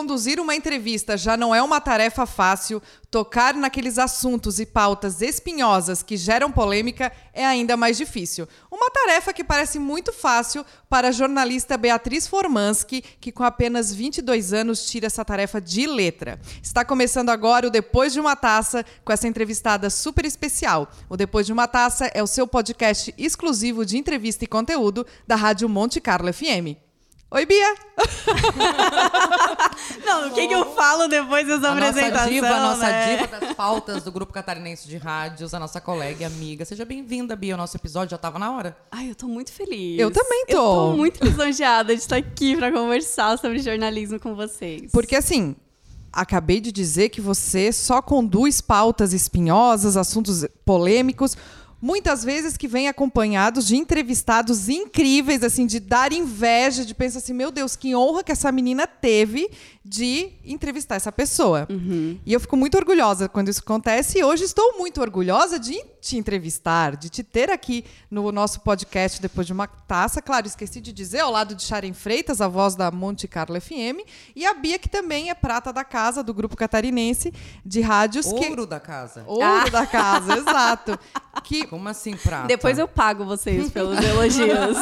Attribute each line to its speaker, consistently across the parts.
Speaker 1: conduzir uma entrevista já não é uma tarefa fácil, tocar naqueles assuntos e pautas espinhosas que geram polêmica é ainda mais difícil. Uma tarefa que parece muito fácil para a jornalista Beatriz Formansky, que com apenas 22 anos tira essa tarefa de letra. Está começando agora o Depois de uma Taça com essa entrevistada super especial. O Depois de uma Taça é o seu podcast exclusivo de entrevista e conteúdo da Rádio Monte Carlo FM. Oi, Bia!
Speaker 2: Não, o que, que eu falo depois dessa
Speaker 3: a
Speaker 2: apresentação?
Speaker 3: Nossa diva, a nossa
Speaker 2: né?
Speaker 3: diva das pautas do Grupo Catarinense de Rádios, a nossa colega e amiga. Seja bem-vinda, Bia. O nosso episódio já estava na hora.
Speaker 2: Ai, eu tô muito feliz.
Speaker 1: Eu também tô.
Speaker 2: Eu tô muito lisonjeada de estar aqui pra conversar sobre jornalismo com vocês.
Speaker 1: Porque assim, acabei de dizer que você só conduz pautas espinhosas, assuntos polêmicos, muitas vezes que vem acompanhados de entrevistados incríveis, assim, de dar inveja, de pensar assim, meu Deus, que honra que essa menina teve de entrevistar essa pessoa. E eu fico muito orgulhosa quando isso acontece e hoje estou muito orgulhosa de te entrevistar, de te ter aqui no nosso podcast depois de uma taça. Claro, esqueci de dizer, ao lado de Sharon Freitas, a voz da Monte Carlo FM, e a Bia, que também é prata da casa do grupo catarinense de rádios que
Speaker 3: Ouro da casa.
Speaker 1: Ouro da casa, exato. Que...
Speaker 3: Como assim, prata?
Speaker 2: Depois eu pago vocês pelos elogios.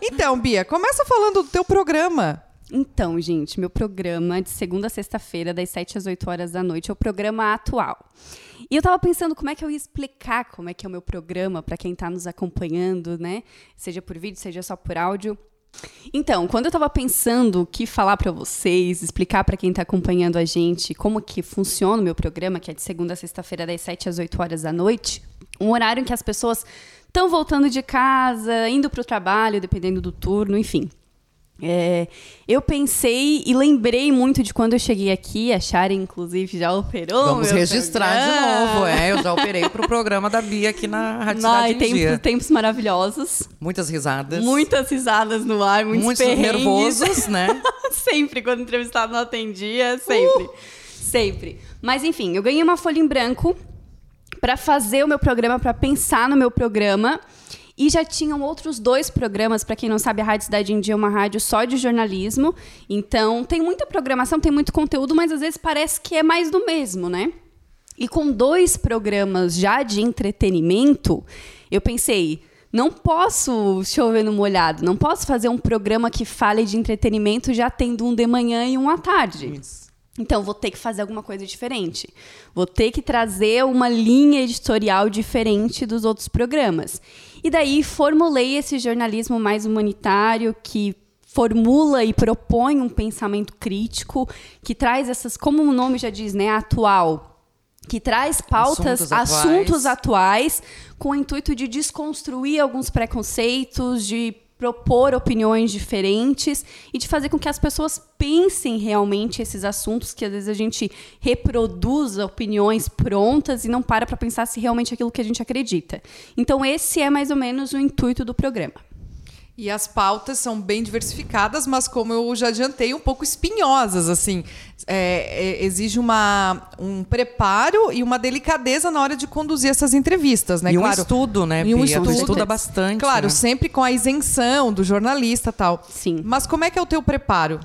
Speaker 1: Então, Bia, começa falando do teu programa.
Speaker 2: Então, gente, meu programa de segunda a sexta-feira, das 7 às 8 horas da noite, é o programa atual. E eu tava pensando como é que eu ia explicar como é que é o meu programa para quem tá nos acompanhando, né? Seja por vídeo, seja só por áudio. Então, quando eu tava pensando o que falar para vocês, explicar para quem tá acompanhando a gente como que funciona o meu programa, que é de segunda a sexta-feira, das 7 às 8 horas da noite, um horário em que as pessoas estão voltando de casa, indo para o trabalho, dependendo do turno, enfim. É, eu pensei e lembrei muito de quando eu cheguei aqui, a Sharon, inclusive, já operou.
Speaker 3: Vamos registrar de
Speaker 2: programa.
Speaker 3: novo, é. Eu já operei pro programa da Bia aqui na Rádio
Speaker 2: Ai,
Speaker 3: em
Speaker 2: tempos,
Speaker 3: Dia.
Speaker 2: tempos maravilhosos.
Speaker 3: Muitas risadas.
Speaker 2: Muitas risadas no ar, muitos,
Speaker 3: Muitos nervosos, né?
Speaker 2: sempre, quando o entrevistado não atendia, sempre. Sempre. Mas enfim, eu ganhei uma folha em branco para fazer o meu programa, para pensar no meu programa. E já tinham outros dois programas, para quem não sabe, a Rádio Cidade em Dia é uma rádio só de jornalismo. Então, tem muita programação, tem muito conteúdo, mas às vezes parece que é mais do mesmo, né? E com dois programas já de entretenimento, eu pensei, não posso chover no molhado, não posso fazer um programa que fale de entretenimento já tendo um de manhã e um à tarde.
Speaker 3: Isso.
Speaker 2: Então, vou ter que fazer alguma coisa diferente. Vou ter que trazer uma linha editorial diferente dos outros programas. E daí formulei esse jornalismo mais humanitário que formula e propõe um pensamento crítico, que traz essas, como o nome já diz, né, atual, que traz pautas,
Speaker 3: Assuntos atuais.
Speaker 2: assuntos atuais, com o intuito de desconstruir alguns preconceitos, de propor opiniões diferentes e de fazer com que as pessoas pensem realmente esses assuntos que às vezes a gente reproduz opiniões prontas e não para para pensar se realmente é aquilo que a gente acredita. Então esse é mais ou menos o intuito do programa.
Speaker 1: E as pautas são bem diversificadas, mas como eu já adiantei, um pouco espinhosas, assim. É, é, exige uma, um preparo e uma delicadeza na hora de conduzir essas entrevistas, né?
Speaker 3: E um
Speaker 1: claro,
Speaker 3: estudo, né,
Speaker 1: E um estudo.
Speaker 3: estuda bastante,
Speaker 1: Claro,
Speaker 3: né?
Speaker 1: sempre com a isenção do jornalista e tal.
Speaker 2: Sim.
Speaker 1: Mas como é que é o teu preparo?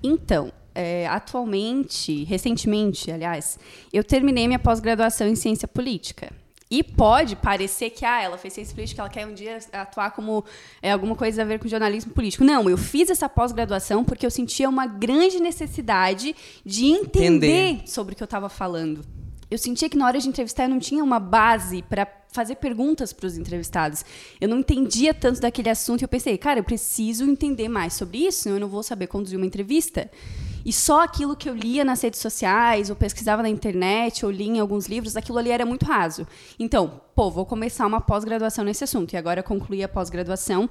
Speaker 2: Então, é, atualmente, recentemente, aliás, eu terminei minha pós-graduação em ciência política. E pode parecer que ah, ela fez ciência política, ela quer um dia atuar como é, alguma coisa a ver com jornalismo político. Não, eu fiz essa pós-graduação porque eu sentia uma grande necessidade de entender
Speaker 3: Entender.
Speaker 2: sobre o que eu estava falando. Eu sentia que na hora de entrevistar eu não tinha uma base para fazer perguntas para os entrevistados. Eu não entendia tanto daquele assunto e eu pensei, cara, eu preciso entender mais sobre isso, senão eu não vou saber conduzir uma entrevista. E só aquilo que eu lia nas redes sociais, ou pesquisava na internet, ou li em alguns livros, aquilo ali era muito raso. Então, pô, vou começar uma pós-graduação nesse assunto. E agora eu concluí a pós-graduação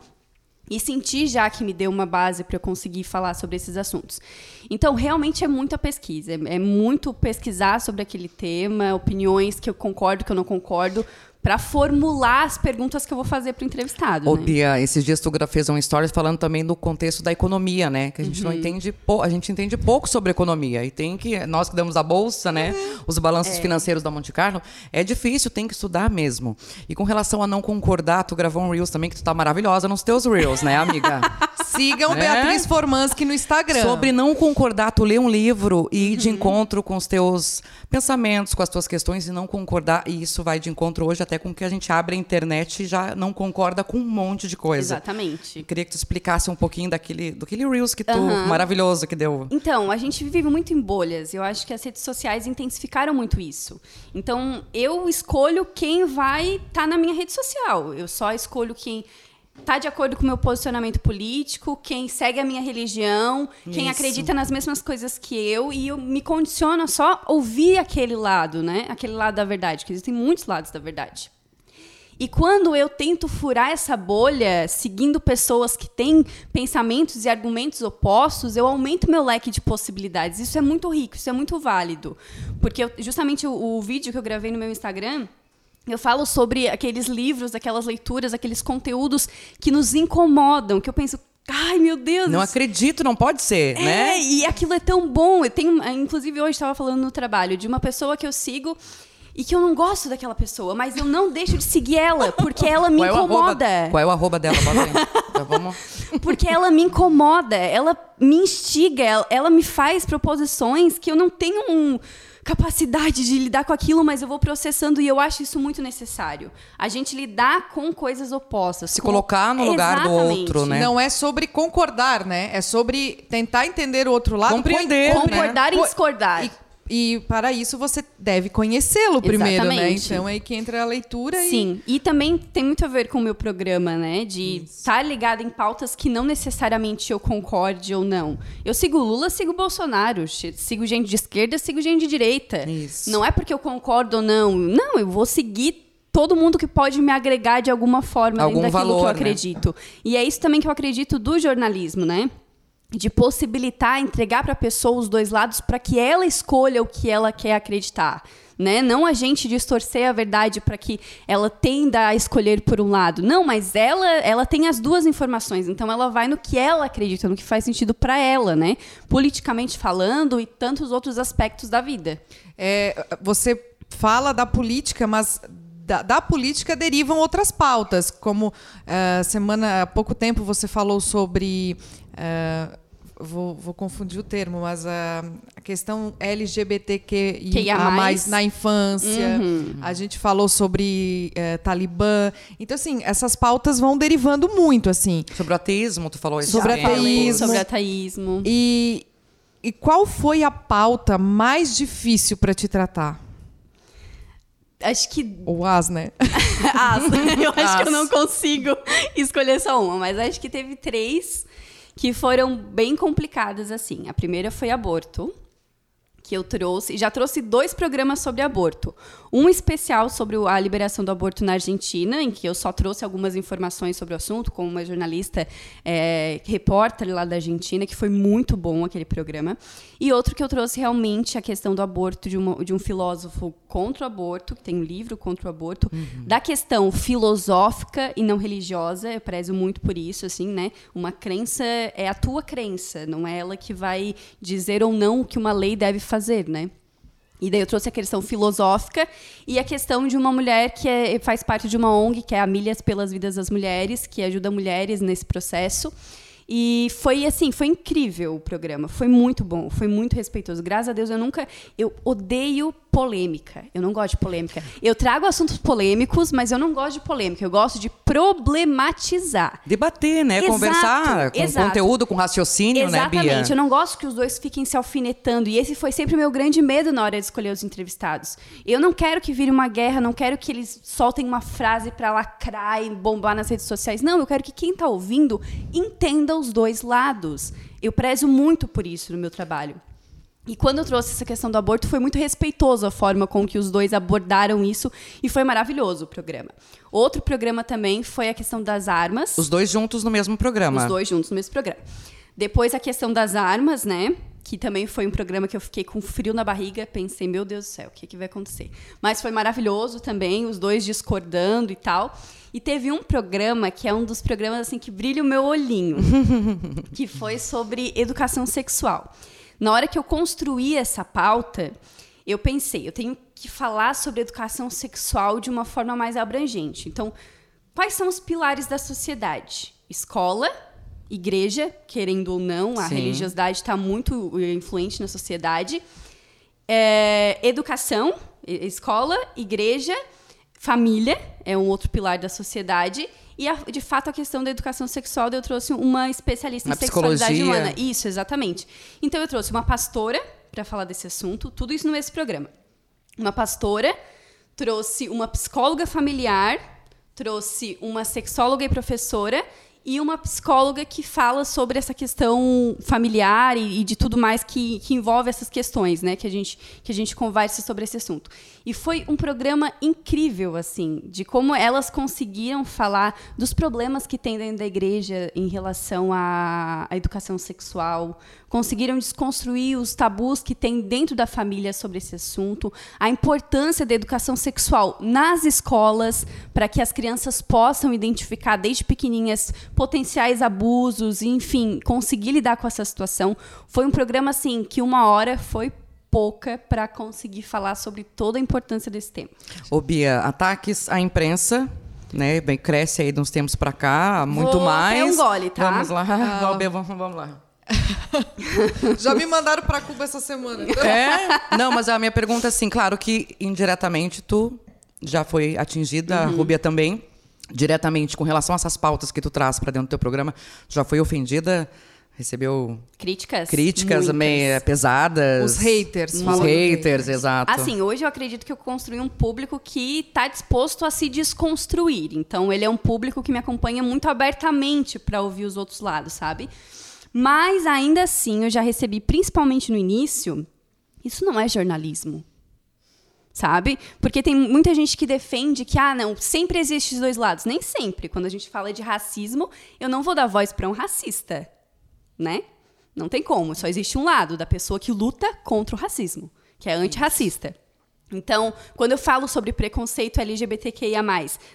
Speaker 2: e senti já que me deu uma base para eu conseguir falar sobre esses assuntos. Então, realmente é muita pesquisa, é é muito pesquisar sobre aquele tema, opiniões que eu concordo, que eu não concordo, para formular as perguntas que eu vou fazer para o entrevistado.
Speaker 3: Ô,
Speaker 2: né?
Speaker 3: Bia, esses dias tu fez um story falando também do contexto da economia, né? Que a gente
Speaker 2: Uhum.
Speaker 3: não entende, a gente entende pouco sobre economia. E tem que, nós que damos a bolsa, né?
Speaker 2: Uhum.
Speaker 3: Os
Speaker 2: É.
Speaker 3: balanços financeiros da Monte Carlo, é difícil, tem que estudar mesmo. E com relação a não concordar, tu gravou um Reels também, que tu tá maravilhosa nos teus Reels, né, amiga?
Speaker 1: Sigam
Speaker 3: É?
Speaker 1: Beatriz Formansky no Instagram.
Speaker 3: Sobre não concordar, tu lê um livro e ir de
Speaker 2: Uhum.
Speaker 3: encontro com os teus pensamentos, com as tuas questões e não concordar. E isso vai de encontro hoje até com que a gente abre a internet e já não concorda com um monte de coisa.
Speaker 2: Exatamente.
Speaker 3: Queria que tu explicasse um pouquinho daquele, daquele Reels que tu,
Speaker 2: Aham.
Speaker 3: maravilhoso que deu.
Speaker 2: Então, a gente vive muito em bolhas. Eu acho que as redes sociais intensificaram muito isso. Então, eu escolho quem vai estar na minha rede social. Eu só escolho quem está de acordo com o meu posicionamento político, quem segue a minha religião, quem
Speaker 3: Isso.
Speaker 2: acredita nas mesmas coisas que eu, e eu me condiciono a só ouvir aquele lado, né? Aquele lado da verdade, que existem muitos lados da verdade. E quando eu tento furar essa bolha, seguindo pessoas que têm pensamentos e argumentos opostos, eu aumento meu leque de possibilidades. Isso é muito rico, isso é muito válido. Porque eu- justamente o, o vídeo que eu gravei no meu Instagram, eu falo sobre aqueles livros, aquelas leituras, aqueles conteúdos que nos incomodam, que eu penso, ai meu Deus,
Speaker 3: Não acredito, não pode ser,
Speaker 2: é,
Speaker 3: né?
Speaker 2: e aquilo é tão bom. Eu tenho, inclusive, hoje estava falando no trabalho de uma pessoa que eu sigo e que eu não gosto daquela pessoa, mas eu não deixo de seguir ela, porque ela me
Speaker 3: Qual é o arroba-
Speaker 2: incomoda.
Speaker 3: qual é o arroba dela? Bota vamos.
Speaker 2: Porque ela me incomoda, ela me instiga, ela, ela me faz proposições que eu não tenho um capacidade de lidar com aquilo, mas eu vou processando e eu acho isso muito necessário. A gente lidar com coisas opostas.
Speaker 3: Se
Speaker 2: com-
Speaker 3: colocar no lugar do
Speaker 2: Exatamente.
Speaker 3: outro, né?
Speaker 1: Não é sobre concordar, né? É sobre tentar entender o outro lado.
Speaker 3: Compreender, né?
Speaker 2: Concordar e
Speaker 1: Co-
Speaker 2: discordar.
Speaker 1: E, e para isso você deve conhecê-lo primeiro, né? Então é aí que entra a leitura e
Speaker 2: Sim, e também tem muito a ver com o meu programa, né? De estar ligado em pautas que não necessariamente eu concorde ou não. Eu sigo Lula, sigo Bolsonaro, sigo gente de esquerda, sigo gente de direita.
Speaker 3: Isso.
Speaker 2: Não é porque eu concordo ou não. Não, eu vou seguir todo mundo que pode me agregar de alguma forma
Speaker 3: Algum
Speaker 2: dentro daquilo que eu
Speaker 3: valor, né?
Speaker 2: acredito. E é isso também que eu acredito do jornalismo, né? De possibilitar entregar para a pessoa os dois lados para que ela escolha o que ela quer acreditar. Né? Não a gente distorcer a verdade para que ela tenda a escolher por um lado. Não, mas ela, ela tem as duas informações, então ela vai no que ela acredita, no que faz sentido para ela, né? Politicamente falando e tantos outros aspectos da vida.
Speaker 1: É, você fala da política, mas da, da política derivam outras pautas, como eh, semana há pouco tempo você falou sobre eh, vou, vou confundir o termo, mas a, a questão LGBTQIA+,
Speaker 2: mais.
Speaker 1: na infância.
Speaker 2: Uhum.
Speaker 1: A gente falou sobre eh, Talibã. Então, assim, essas pautas vão derivando muito, assim.
Speaker 3: Sobre o ateísmo, tu falou isso.
Speaker 1: Sobre
Speaker 3: também.
Speaker 1: ateísmo.
Speaker 2: Sobre ateísmo.
Speaker 1: E, e qual foi a pauta mais difícil para te tratar?
Speaker 2: Acho que
Speaker 1: Ou as, né?
Speaker 2: As. Eu acho que eu
Speaker 3: As.
Speaker 2: não consigo escolher só uma, mas acho que teve três que foram bem complicadas assim. A primeira foi aborto, que eu trouxe, já trouxe dois programas sobre aborto. Um especial sobre a liberação do aborto na Argentina, em que eu só trouxe algumas informações sobre o assunto, como uma jornalista é, repórter lá da Argentina, que foi muito bom aquele programa. E outro que eu trouxe realmente a questão do aborto de, uma- de um filósofo contra o aborto, que tem um livro contra o aborto, da questão filosófica e não religiosa, eu prezo muito por isso, assim, né? Uma crença é a tua crença, não é ela que vai dizer ou não o que uma lei deve fazer, né? E daí eu trouxe a questão filosófica e a questão de uma mulher que é- faz parte de uma ONG, que é a Milhas pelas Vidas das Mulheres, que ajuda mulheres nesse processo. E foi assim, foi incrível o programa, foi muito bom, foi muito respeitoso. Graças a Deus eu nunca, eu odeio polêmica. Eu não gosto de polêmica. Eu trago assuntos polêmicos, mas eu não gosto de polêmica. Eu gosto de problematizar.
Speaker 3: Debater, né?
Speaker 2: Exato,
Speaker 3: Conversar com
Speaker 2: exato.
Speaker 3: conteúdo, com raciocínio, né, Bia?
Speaker 2: Exatamente. Eu não gosto que os dois fiquem se alfinetando. E esse foi sempre o meu grande medo na hora de escolher os entrevistados. Eu não quero que vire uma guerra, não quero que eles soltem uma frase pra lacrar e bombar nas redes sociais. Não, eu quero que quem tá ouvindo entenda os dois lados. Eu prezo muito por isso no meu trabalho. E quando eu trouxe essa questão do aborto, foi muito respeitoso a forma com que os dois abordaram isso e foi maravilhoso o programa. Outro programa também foi a questão das armas.
Speaker 3: Os dois juntos no mesmo programa.
Speaker 2: Os dois juntos no mesmo programa. Depois a questão das armas, né? Que também foi um programa que eu fiquei com frio na barriga. Pensei, meu Deus do céu, o que, que vai acontecer? Mas foi maravilhoso também, os dois discordando e tal. E teve um programa que é um dos programas assim que brilha o meu olhinho, que foi sobre educação sexual. Na hora que eu construí essa pauta, eu pensei, eu tenho que falar sobre educação sexual de uma forma mais abrangente. Então, quais são os pilares da sociedade? Escola, igreja, querendo ou não, a
Speaker 3: Sim.
Speaker 2: religiosidade está muito eh, influente na sociedade. É, educação, escola, igreja, família é um outro pilar da sociedade. E, a- de fato, a questão da educação sexual, eu trouxe uma especialista
Speaker 3: Na
Speaker 2: em sexualidade
Speaker 3: psicologia.
Speaker 2: humana. Isso, exatamente. Então, eu trouxe uma pastora para falar desse assunto, tudo isso nesse programa. Uma pastora, trouxe uma psicóloga familiar, trouxe uma sexóloga e professora e uma psicóloga que fala sobre essa questão familiar e, e de tudo mais que, que envolve essas questões, né? Que a, gente, que a gente conversa sobre esse assunto. E foi um programa incrível, assim, de como elas conseguiram falar dos problemas que tem dentro da igreja em relação à, à educação sexual, conseguiram desconstruir os tabus que tem dentro da família sobre esse assunto, a importância da educação sexual nas escolas, para que as crianças possam identificar desde pequenininhas potenciais abusos, e, enfim, conseguir lidar com essa situação. Foi um programa assim que uma hora foi pouca para conseguir falar sobre toda a importância desse tema.
Speaker 3: Ô, Bia, ataques à imprensa, né? Bem, cresce aí de uns tempos pra cá, muito
Speaker 2: Vou
Speaker 3: mais.
Speaker 2: até um gole, tá?
Speaker 3: Vamos lá, vamos, vamos lá.
Speaker 1: Já me mandaram pra Cuba essa semana. então-
Speaker 3: É? Não, mas a minha pergunta é assim, claro que indiretamente tu já foi atingida, a Rúbia também. Diretamente, com relação a essas pautas que tu traz pra dentro do teu programa, tu já foi ofendida? Recebeu
Speaker 2: Críticas?
Speaker 3: críticas
Speaker 2: Muitas.
Speaker 3: meio pesadas?
Speaker 1: Os haters,
Speaker 3: Os haters, exato.
Speaker 2: Assim, hoje eu acredito que eu construí um público que está disposto a se desconstruir. Então, ele é um público que me acompanha muito abertamente para ouvir os outros lados, sabe? Mas ainda assim, eu já recebi, principalmente no início, isso não é jornalismo. Sabe? Porque tem muita gente que defende que, ah, não, sempre existe os dois lados. Nem sempre. Quando a gente fala de racismo, eu não vou dar voz para um racista. Né? Não tem como. Só existe um lado da pessoa que luta contra o racismo, que é antirracista. Então, quando eu falo sobre preconceito LGBTQIA,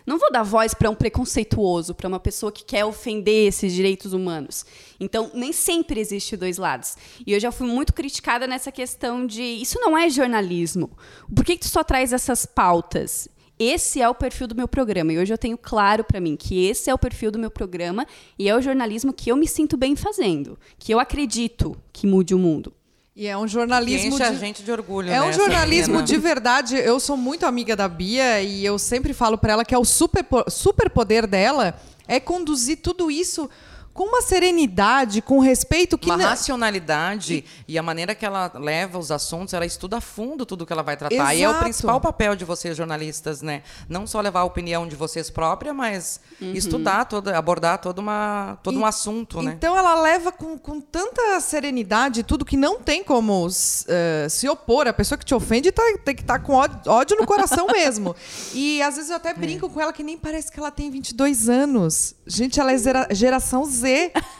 Speaker 2: não vou dar voz para um preconceituoso, para uma pessoa que quer ofender esses direitos humanos. Então, nem sempre existe dois lados. E eu já fui muito criticada nessa questão de isso não é jornalismo. Por que, que tu só traz essas pautas? Esse é o perfil do meu programa. E hoje eu tenho claro para mim que esse é o perfil do meu programa e é o jornalismo que eu me sinto bem fazendo, que eu acredito que mude o mundo.
Speaker 1: E é um jornalismo
Speaker 3: enche a
Speaker 1: de...
Speaker 3: gente de orgulho,
Speaker 1: É um jornalismo de verdade. Eu sou muito amiga da Bia e eu sempre falo pra ela que é o super, super poder dela é conduzir tudo isso com uma serenidade, com respeito que
Speaker 3: uma
Speaker 1: não-
Speaker 3: racionalidade e a maneira que ela leva os assuntos, ela estuda a fundo tudo que ela vai tratar. E é o
Speaker 1: Exato.
Speaker 3: principal papel de vocês, jornalistas, né? Não só levar a opinião de vocês própria, mas estudar, toda, abordar todo, uma, todo um
Speaker 1: E-
Speaker 3: assunto, né?
Speaker 1: Então ela leva com, com tanta serenidade tudo que não tem como eh, se opor. A pessoa que te ofende tá- tem que estar com ódio, no coração mesmo. E às vezes eu até brinco com ela que nem parece que ela tem 22 anos. Gente, ela é geração Z.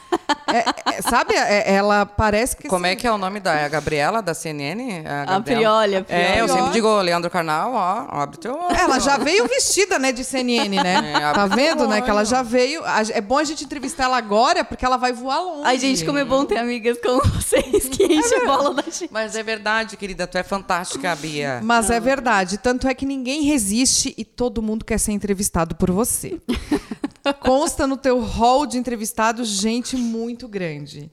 Speaker 1: É- é- sabe? É- ela parece que.
Speaker 3: Como é que é o nome da é a Gabriela, da CNN? A,
Speaker 2: A a Prioli.
Speaker 3: É, eu sempre digo, Leandro Carnal, ó, abre teu olho.
Speaker 1: Ela já veio vestida, né, de CNN, né?
Speaker 3: É,
Speaker 1: tá vendo, né? Que ela já veio. É bom a gente entrevistar ela agora, porque ela vai voar longe.
Speaker 2: Ai, gente, como é bom ter amigas como vocês que enchem a bola da gente.
Speaker 3: Mas é verdade, querida, tu é fantástica, Bia.
Speaker 1: Mas é verdade. Tanto é que ninguém resiste e todo mundo quer ser entrevistado por você. Consta no teu hall de entrevistados gente muito grande.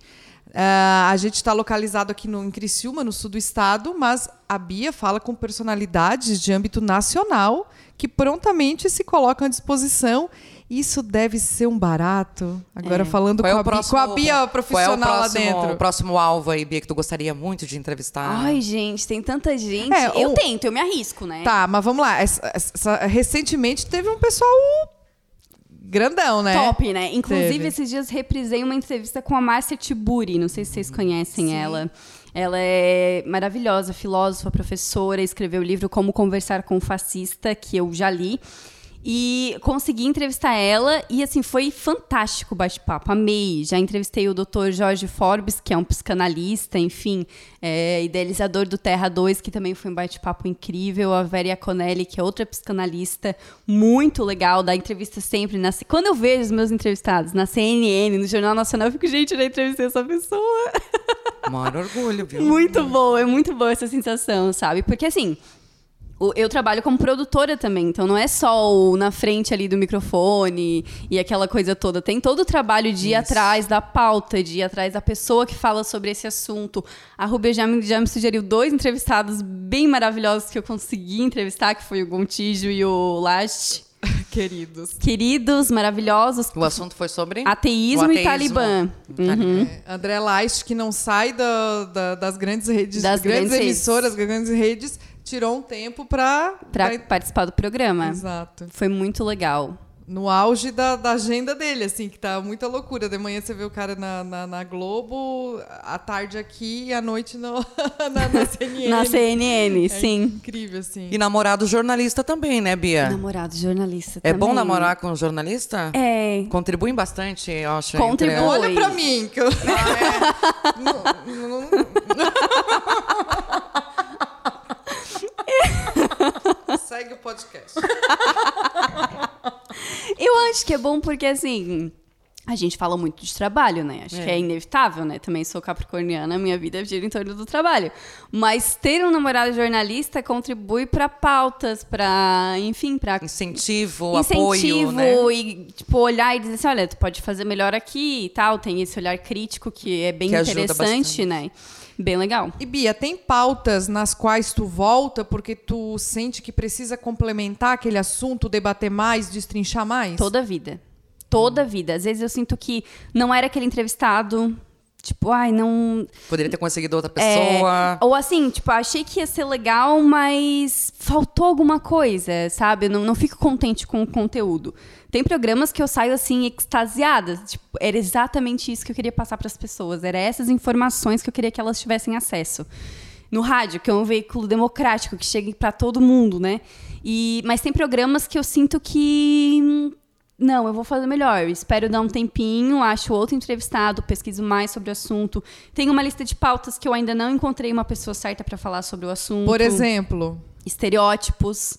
Speaker 1: Ah, a gente está localizado aqui no, em Criciúma, no sul do estado, mas a Bia fala com personalidades de âmbito nacional que prontamente se colocam à disposição. Isso deve ser um barato. Agora falando
Speaker 3: Qual é
Speaker 1: com,
Speaker 3: o
Speaker 1: a Bia,
Speaker 3: próximo,
Speaker 1: com a Bia profissional
Speaker 3: qual é o
Speaker 1: lá
Speaker 3: próximo,
Speaker 1: dentro.
Speaker 3: O próximo alvo aí, Bia, que tu gostaria muito de entrevistar?
Speaker 2: Ai, gente, tem tanta gente.
Speaker 1: É,
Speaker 2: eu tento, eu me arrisco, né?
Speaker 1: Tá, mas vamos lá. Essa- essa- recentemente teve um pessoal grandão, né?
Speaker 2: Top, né? Inclusive,
Speaker 1: Teve.
Speaker 2: esses dias reprisei uma entrevista com a Márcia Tiburi. Não sei se vocês conhecem ela. Ela é maravilhosa, filósofa, professora, escreveu o livro Como Conversar com o Fascista, que eu já li. E consegui entrevistar ela e, assim, foi fantástico o bate-papo. Amei. Já entrevistei o Dr. Jorge Forbes, que é um psicanalista, enfim, é, idealizador do Terra 2, que também foi um bate-papo incrível. A Vera Conelli, que é outra psicanalista, muito legal, dá entrevista sempre. Na, quando eu vejo os meus entrevistados na CNN, no Jornal Nacional, eu fico, gente, eu já entrevistei essa pessoa.
Speaker 3: Maior orgulho, viu?
Speaker 2: Muito boa, é muito boa essa sensação, sabe? Porque assim, eu trabalho como produtora também, então não é só o na frente ali do microfone e aquela coisa toda. Tem todo o trabalho de ir atrás da pauta, de ir atrás da pessoa que fala sobre esse assunto. A Rubia já me, já me sugeriu dois entrevistados bem maravilhosos que eu consegui entrevistar, que foi o Gontijo e o Last.
Speaker 1: Queridos.
Speaker 2: Queridos, maravilhosos.
Speaker 3: O assunto foi sobre
Speaker 2: Ateísmo,
Speaker 3: o
Speaker 2: e Talibã. Uhum.
Speaker 1: É, André Leist, que não sai da- da- das grandes redes,
Speaker 2: Das
Speaker 1: grandes,
Speaker 2: grandes
Speaker 1: emissoras, grandes redes, tirou um tempo pra.
Speaker 2: Pra participar do programa.
Speaker 1: Exato.
Speaker 2: Foi muito legal.
Speaker 1: No auge da, da agenda dele, assim, que tá muita loucura. De manhã você vê o cara na, na, na Globo, à tarde aqui e à noite no, na, na CNN.
Speaker 2: Na CNN,
Speaker 1: É
Speaker 2: sim.
Speaker 1: incrível, assim.
Speaker 3: E namorado jornalista também, né, Bia?
Speaker 2: Namorado jornalista
Speaker 3: É
Speaker 2: também.
Speaker 3: bom namorar com jornalista?
Speaker 2: É.
Speaker 3: Contribuem bastante, eu acho.
Speaker 2: Contribui.
Speaker 3: entre-
Speaker 1: Olha pra mim, que eu... Não- não- Segue o podcast.
Speaker 2: Eu acho que é bom porque, assim, a gente fala muito de trabalho, né? Acho que é inevitável, né? Também sou capricorniana, minha vida gira em torno do trabalho. Mas ter um namorado jornalista contribui pra pautas, pra, enfim, pra
Speaker 3: Incentivo,
Speaker 2: incentivo
Speaker 3: apoio, né?
Speaker 2: e, tipo, olhar e dizer assim, olha, tu pode fazer melhor aqui e tal. Tem esse olhar crítico que é bem
Speaker 3: Que
Speaker 2: interessante, né? Bem legal.
Speaker 1: E Bia, tem pautas nas quais tu volta porque tu sente que precisa complementar aquele assunto, debater mais, destrinchar mais?
Speaker 2: Toda a vida. Toda a vida. Às vezes eu sinto que não era aquele entrevistado. Tipo, ai, não.
Speaker 3: Poderia ter conseguido outra
Speaker 2: é,
Speaker 3: pessoa.
Speaker 2: ou assim, tipo, achei que ia ser legal, mas faltou alguma coisa, sabe? Eu não, não fico contente com o conteúdo. Tem programas que eu saio assim, extasiada. Tipo, era exatamente isso que eu queria passar para as pessoas. Era essas informações que eu queria que elas tivessem acesso. No rádio, que é um veículo democrático, que chega para todo mundo, né? E, mas tem programas que eu sinto que hum, não, eu vou fazer melhor. Eu espero dar um tempinho, acho outro entrevistado, pesquiso mais sobre o assunto. Tenho uma lista de pautas que eu ainda não encontrei uma pessoa certa para falar sobre o assunto.
Speaker 1: Por exemplo,
Speaker 2: Estereótipos.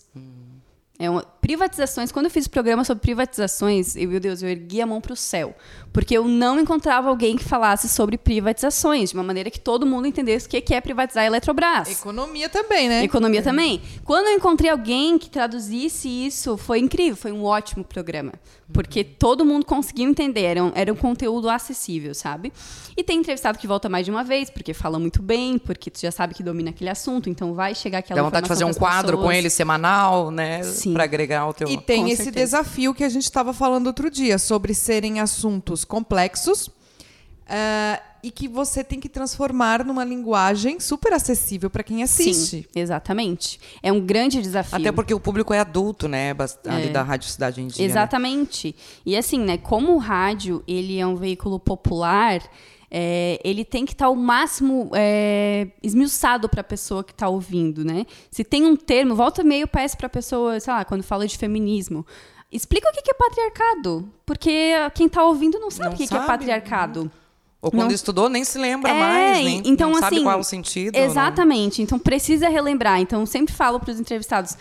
Speaker 2: É uma- privatizações. Quando eu fiz o programa sobre privatizações, eu, meu Deus, eu ergui a mão para o céu. Porque eu não encontrava alguém que falasse sobre privatizações, de uma maneira que todo mundo entendesse o que é privatizar a Eletrobras.
Speaker 1: economia também, né?
Speaker 2: Economia também. Quando eu encontrei alguém que traduzisse isso, foi incrível, foi um ótimo programa. Porque todo mundo conseguiu entender, era um, era um conteúdo acessível, sabe? E tem entrevistado que volta mais de uma vez, porque fala muito bem, porque tu já sabe que domina aquele assunto, então vai chegar aquela
Speaker 3: Dá vontade de fazer um quadro com
Speaker 2: pessoas.
Speaker 3: ele semanal, né?
Speaker 2: Sim.
Speaker 3: Pra agregar o teu.
Speaker 1: E tem
Speaker 2: Com
Speaker 1: esse
Speaker 2: certeza.
Speaker 1: desafio que a gente estava falando outro dia, sobre serem assuntos complexos ah, e que você tem que transformar numa linguagem super acessível para quem assiste.
Speaker 2: Sim, exatamente. É um grande desafio.
Speaker 3: Até porque o público é adulto, né? Bast- Ali da Rádio Cidade em Dia. né?
Speaker 2: Exatamente. E assim, né, como o rádio ele é um veículo popular, é, ele tem que estar o máximo é, esmiuçado para a pessoa que está ouvindo, né? Se tem um termo, volta e meio peço para a pessoa, sei lá, quando fala de feminismo, explica o que é patriarcado, porque quem está ouvindo não sabe
Speaker 3: Não
Speaker 2: o que que é
Speaker 3: sabe.
Speaker 2: patriarcado.
Speaker 3: Ou quando
Speaker 2: Não-
Speaker 3: estudou, nem se lembra
Speaker 2: É,
Speaker 3: mais, nem
Speaker 2: então,
Speaker 3: não sabe
Speaker 2: assim,
Speaker 3: qual é o sentido. não-
Speaker 2: Exatamente. Então precisa relembrar. Então eu sempre falo para os entrevistados.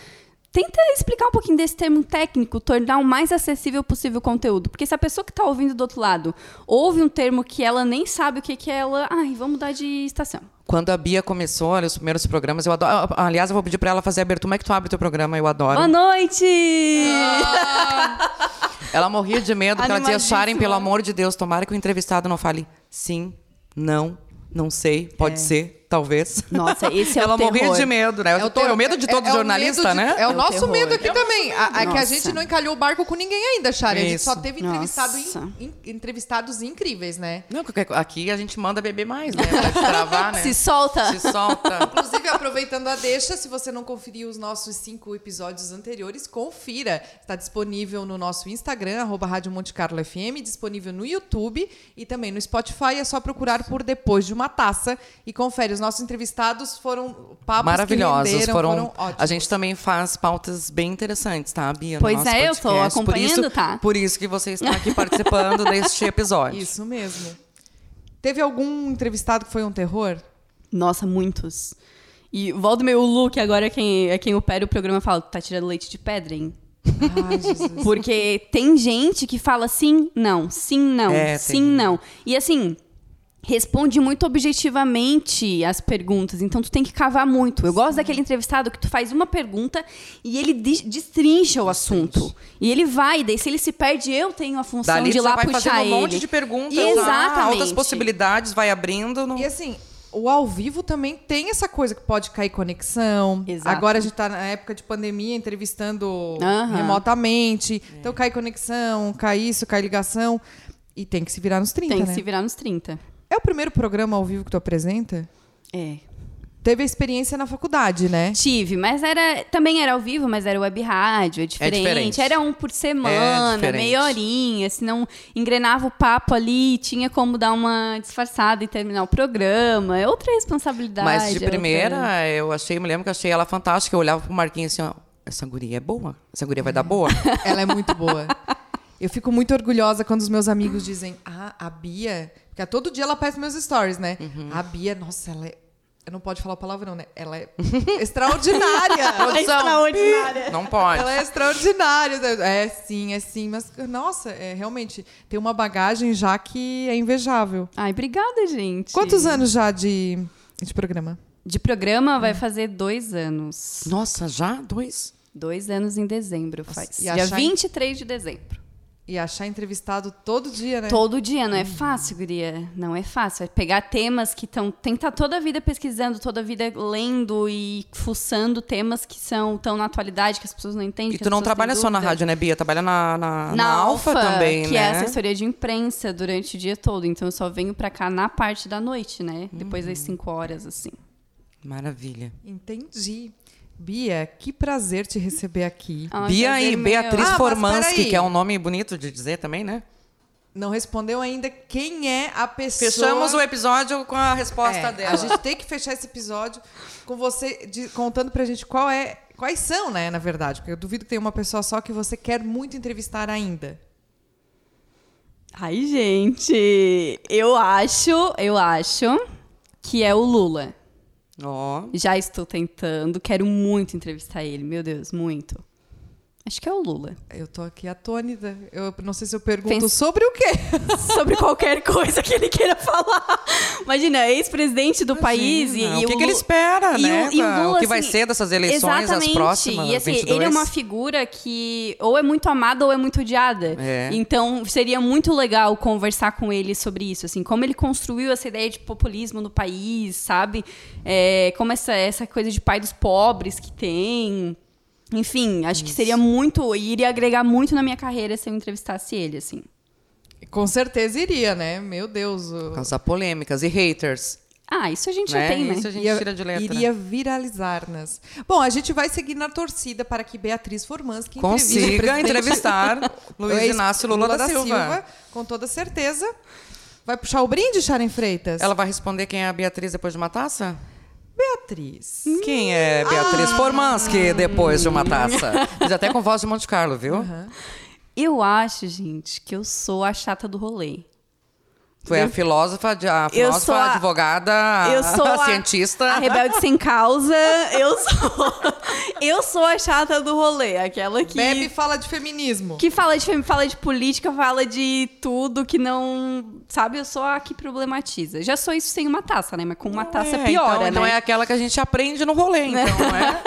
Speaker 2: Tenta explicar um pouquinho desse termo técnico, tornar o mais acessível possível o conteúdo. Porque se a pessoa que está ouvindo do outro lado ouve um termo que ela nem sabe o que, que é, ela. Ai, vamos mudar de estação.
Speaker 3: Quando a Bia começou, olha, os primeiros programas, eu adoro. Aliás, eu vou pedir pra ela fazer a abertura. Como é que tu abre teu programa? Eu adoro.
Speaker 2: Boa noite!
Speaker 3: Ela morria de medo, porque ela dizia. Sharon, pelo amor de Deus, tomara que o entrevistado não fale sim, não, não sei, pode ser, talvez.
Speaker 2: Nossa, esse é
Speaker 3: ela
Speaker 2: o terror.
Speaker 3: morria de medo, né? É o,
Speaker 1: ter-
Speaker 3: o medo de todo
Speaker 1: é- é
Speaker 3: jornalista,
Speaker 1: medo de-
Speaker 3: né?
Speaker 1: É o
Speaker 2: É o
Speaker 1: nosso
Speaker 2: terror.
Speaker 1: medo aqui também. A- É que a gente não encalhou o barco com ninguém ainda, Shari. A gente só teve entrevistado in- in- entrevistados incríveis, né?
Speaker 3: Não, porque aqui a gente manda beber mais, né? Pra travar, né?
Speaker 2: Se solta!
Speaker 3: Se solta.
Speaker 1: Inclusive, aproveitando a deixa, se você não conferiu os nossos cinco episódios anteriores, confira. Está disponível no nosso Instagram, arroba Rádio Monte Carlo FM, disponível no YouTube e também no Spotify. É só procurar por Depois de uma Taça e confere. Os nossos entrevistados foram papos
Speaker 3: Maravilhosos. foram,
Speaker 1: foram ótimos.
Speaker 3: a gente também faz pautas bem interessantes, tá, Bia? no
Speaker 2: Pois
Speaker 3: nosso
Speaker 2: é, eu tô
Speaker 3: podcast. Por
Speaker 2: acompanhando,
Speaker 3: isso-
Speaker 2: tá?
Speaker 3: Por isso que você está aqui participando deste episódio.
Speaker 1: Isso mesmo. Teve algum entrevistado que foi um terror?
Speaker 2: Nossa, muitos. E volta meu look agora é quem, é quem opera o programa fala, tá tirando leite de pedra, hein?
Speaker 1: Ai, Jesus.
Speaker 2: Porque tem gente que fala sim, não, sim, não,
Speaker 3: É,
Speaker 2: sim,
Speaker 3: tem.
Speaker 2: não. E assim, responde muito objetivamente as perguntas, então tu tem que cavar muito. Eu gosto daquele entrevistado que tu faz uma pergunta e ele de- destrincha o assunto. E ele vai, daí se ele se perde, eu tenho a função
Speaker 3: Dali
Speaker 2: de lá
Speaker 3: vai
Speaker 2: puxar
Speaker 3: fazendo um
Speaker 2: ele.
Speaker 3: monte de perguntas.
Speaker 2: Exatamente.
Speaker 3: outras possibilidades, vai abrindo. Não...
Speaker 1: E assim, o ao vivo também tem essa coisa que pode cair conexão.
Speaker 2: Exato.
Speaker 1: Agora a gente tá na época de pandemia, entrevistando
Speaker 2: Aham.
Speaker 1: remotamente. Então cai conexão, cai isso, cai ligação. E tem que se virar nos 30,
Speaker 2: Tem que
Speaker 1: né?
Speaker 2: se virar nos 30.
Speaker 1: É o primeiro programa ao vivo que tu apresenta?
Speaker 2: É.
Speaker 1: Teve a experiência na faculdade, né?
Speaker 2: Tive, mas era também era ao vivo, mas era web rádio, é diferente.
Speaker 3: diferente.
Speaker 2: Era um por semana,
Speaker 3: diferente.
Speaker 2: meia horinha, senão engrenava o papo ali, tinha como dar uma disfarçada e terminar o programa. É outra responsabilidade.
Speaker 3: Mas de
Speaker 2: é outra-
Speaker 3: primeira, eu achei, me lembro que eu achei ela fantástica. Eu olhava pro Marquinhos assim, ó, essa guria é boa? Essa guria vai dar boa?
Speaker 1: Ela é muito boa. Eu fico muito orgulhosa quando os meus amigos dizem: Ah, a Bia. Porque a todo dia ela aparece nos meus stories, né?
Speaker 3: Uhum.
Speaker 1: A Bia, nossa, ela é. Eu não pode falar palavrão, né? Ela é extraordinária.
Speaker 3: Produção.
Speaker 2: extraordinária.
Speaker 3: Não pode.
Speaker 1: Ela é extraordinária. É sim, é sim. Mas, nossa, é, realmente tem uma bagagem já que é invejável.
Speaker 2: Ai, obrigada, gente.
Speaker 1: Quantos anos já de, de programa?
Speaker 2: De programa vai fazer dois anos.
Speaker 3: Nossa, já? Dois?
Speaker 2: Dois anos em dezembro faz.
Speaker 1: e
Speaker 2: Dia
Speaker 1: achar-
Speaker 2: 23 de dezembro.
Speaker 1: E achar entrevistado todo dia, né?
Speaker 2: Todo dia, não é fácil, guria. Não é fácil. É pegar temas que estão. Tem que estar toda a vida pesquisando, toda a vida lendo e fuçando temas que são tão na atualidade que as pessoas não entendem.
Speaker 3: E
Speaker 2: que
Speaker 3: tu não trabalha só na rádio, né, Bia? Trabalha na, na,
Speaker 2: Na,
Speaker 3: Alfa, também,
Speaker 2: que
Speaker 3: né?
Speaker 2: é assessoria de imprensa durante o dia todo. Então eu só venho pra cá na parte da noite, né? Depois
Speaker 3: Uhum.
Speaker 2: das 5 horas, assim.
Speaker 3: Maravilha.
Speaker 1: Entendi. Bia, que prazer te receber aqui.
Speaker 2: Ai,
Speaker 3: Bia
Speaker 2: prazer
Speaker 3: e
Speaker 2: meu.
Speaker 3: Beatriz
Speaker 1: Ah, mas
Speaker 3: Formansky, que é um nome bonito de dizer também, né?
Speaker 1: Não respondeu ainda quem é a pessoa.
Speaker 3: Fechamos o episódio com a resposta
Speaker 1: É,
Speaker 3: dela.
Speaker 1: A gente tem que fechar esse episódio com você de- contando pra gente qual é, quais são, né, na verdade, porque eu duvido que tenha uma pessoa só que você quer muito entrevistar ainda.
Speaker 2: Ai, gente. Eu acho, eu acho que é o Lula.
Speaker 3: Ó.
Speaker 2: Já estou tentando, quero muito entrevistar ele, meu Deus, muito. Acho que é o Lula.
Speaker 1: Eu tô aqui atônita. Eu não sei se eu pergunto
Speaker 2: Pensa-
Speaker 1: sobre o quê.
Speaker 2: Sobre qualquer coisa que ele queira falar. Imagina, ex-presidente do país e,
Speaker 3: Imagina,
Speaker 2: e
Speaker 3: o que, que ele espera,
Speaker 2: e
Speaker 3: né?
Speaker 2: o, e o Lula,
Speaker 3: que vai
Speaker 2: assim,
Speaker 3: ser dessas eleições,
Speaker 2: exatamente.
Speaker 3: as próximas,
Speaker 2: E assim,
Speaker 3: 22.
Speaker 2: ele é uma figura que ou é muito amada ou é muito odiada.
Speaker 3: É.
Speaker 2: Então, seria muito legal conversar com ele sobre isso, assim, como ele construiu essa ideia de populismo no país, sabe? É, como essa, essa coisa de pai dos pobres que tem. Enfim, acho que seria muito. e iria agregar muito na minha carreira se eu entrevistasse ele, assim.
Speaker 1: Com certeza iria, né? Meu Deus. o-
Speaker 3: Causar polêmicas e haters.
Speaker 2: Ah, isso a gente já
Speaker 3: né?
Speaker 2: tem, né?
Speaker 3: Isso a gente tira de letra.
Speaker 1: Iria viralizar-nas. Bom, a gente vai seguir na torcida para que Beatriz Formansky
Speaker 3: Consiga entrevistar Luiz Inácio Lula, da, Silva.
Speaker 1: Com toda certeza. Vai puxar o brinde, Sharon Freitas?
Speaker 3: Ela vai responder quem é a Beatriz depois de uma taça?
Speaker 1: Beatriz.
Speaker 3: Quem é Beatriz
Speaker 1: Ah.
Speaker 3: Formansky depois de uma taça? Diz até com voz de Monte Carlo, viu?
Speaker 2: Eu acho, gente, que eu sou a chata do rolê.
Speaker 3: Foi a filósofa, a filósofa,
Speaker 2: a-
Speaker 3: advogada,
Speaker 2: sou a,
Speaker 3: cientista.
Speaker 2: a rebelde sem causa. Eu sou, eu sou a chata do rolê, aquela que
Speaker 1: Bebe fala de feminismo.
Speaker 2: que fala de fala de política, fala de tudo que não, sabe? Eu sou a que problematiza. Já sou isso sem uma taça, né? Mas com uma taça
Speaker 3: É,
Speaker 2: piora,
Speaker 3: então,
Speaker 2: né?
Speaker 3: Então é aquela que a gente aprende no rolê, então, não é?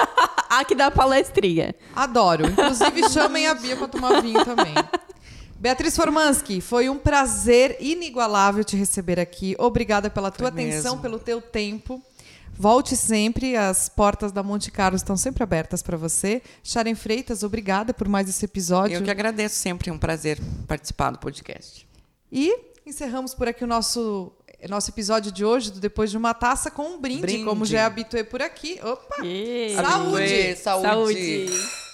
Speaker 2: a que dá palestrinha.
Speaker 1: Adoro. Inclusive, chamem a Bia para tomar vinho também. Beatriz Formansky, foi um prazer inigualável te receber aqui. Obrigada pela tua
Speaker 3: Foi
Speaker 1: atenção,
Speaker 3: mesmo.
Speaker 1: pelo teu tempo. Volte sempre, as portas da Monte Carlo estão sempre abertas para você. Sharon Freitas, obrigada por mais esse episódio.
Speaker 3: Eu que agradeço sempre, é um prazer participar do podcast.
Speaker 1: E encerramos por aqui o nosso, nosso episódio de hoje, do Depois de uma Taça, com um brinde,
Speaker 3: Brinde.
Speaker 1: como já é habituê por aqui. Opa!
Speaker 2: Ê.
Speaker 1: Saúde!
Speaker 3: Saúde!
Speaker 2: Saúde.